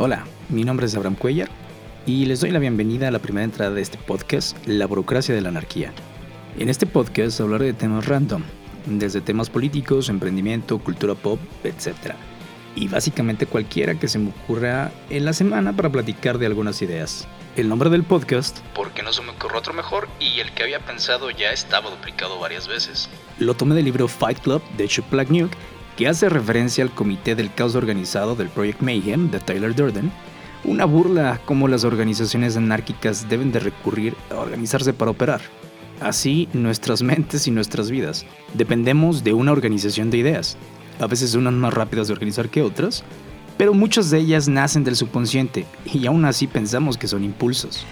Hola, mi nombre es Abraham Cuellar y les doy la bienvenida a la primera entrada de este podcast, La burocracia de la anarquía. En este podcast hablaré de temas random, desde temas políticos, emprendimiento, cultura pop, etc. Y básicamente cualquiera que se me ocurra en la semana para platicar de algunas ideas. El nombre del podcast, porque no se me ocurrió otro mejor y el que había pensado ya estaba duplicado varias veces. Lo tomé del libro Fight Club de Chuck Palahniuk, que hace referencia al comité del caos organizado del Project Mayhem de Tyler Durden, una burla a cómo las organizaciones anárquicas deben de recurrir a organizarse para operar. Así, nuestras mentes y nuestras vidas dependemos de una organización de ideas. A veces unas más rápidas de organizar que otras, pero muchas de ellas nacen del subconsciente y aún así pensamos que son impulsos.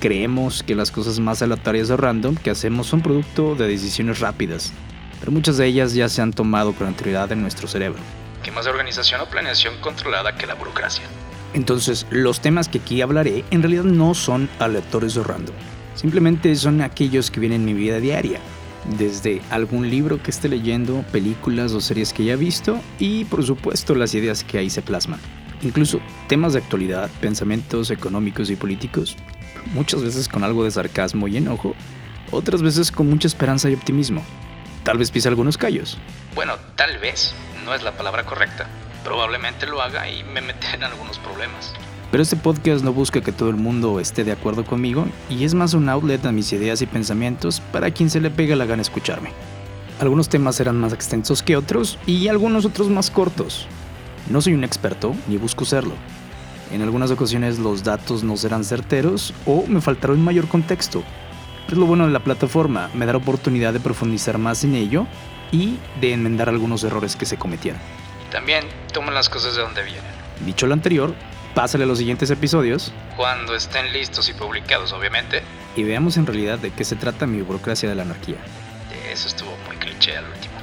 Creemos que las cosas más aleatorias o random que hacemos son producto de decisiones rápidas, pero muchas de ellas ya se han tomado con anterioridad en nuestro cerebro. ¿Qué más de organización o planeación controlada que la burocracia? Entonces, los temas que aquí hablaré en realidad no son aleatorios o random Simplemente son aquellos que vienen en mi vida diaria, desde algún libro que esté leyendo, películas o series que haya visto y por supuesto las ideas que ahí se plasman. Incluso temas de actualidad, pensamientos económicos y políticos, muchas veces con algo de sarcasmo y enojo, otras veces con mucha esperanza y optimismo. Tal vez pise algunos callos. Bueno, tal vez, no es la palabra correcta. Probablemente lo haga y me mete en algunos problemas. Pero este podcast no busca que todo el mundo esté de acuerdo conmigo y es más un outlet a mis ideas y pensamientos para quien se le pega la gana escucharme. Algunos temas serán más extensos que otros y algunos otros más cortos. No soy un experto ni busco serlo. En algunas ocasiones los datos no serán certeros o me faltará un mayor contexto. Es lo bueno de la plataforma, me dará oportunidad de profundizar más en ello y de enmendar algunos errores que se cometieron. También toman las cosas de donde vienen. Dicho lo anterior, pásale a los siguientes episodios. Cuando estén listos y publicados, obviamente. Y veamos en realidad de qué se trata mi burocracia de la anarquía. Eso estuvo muy cliché al último.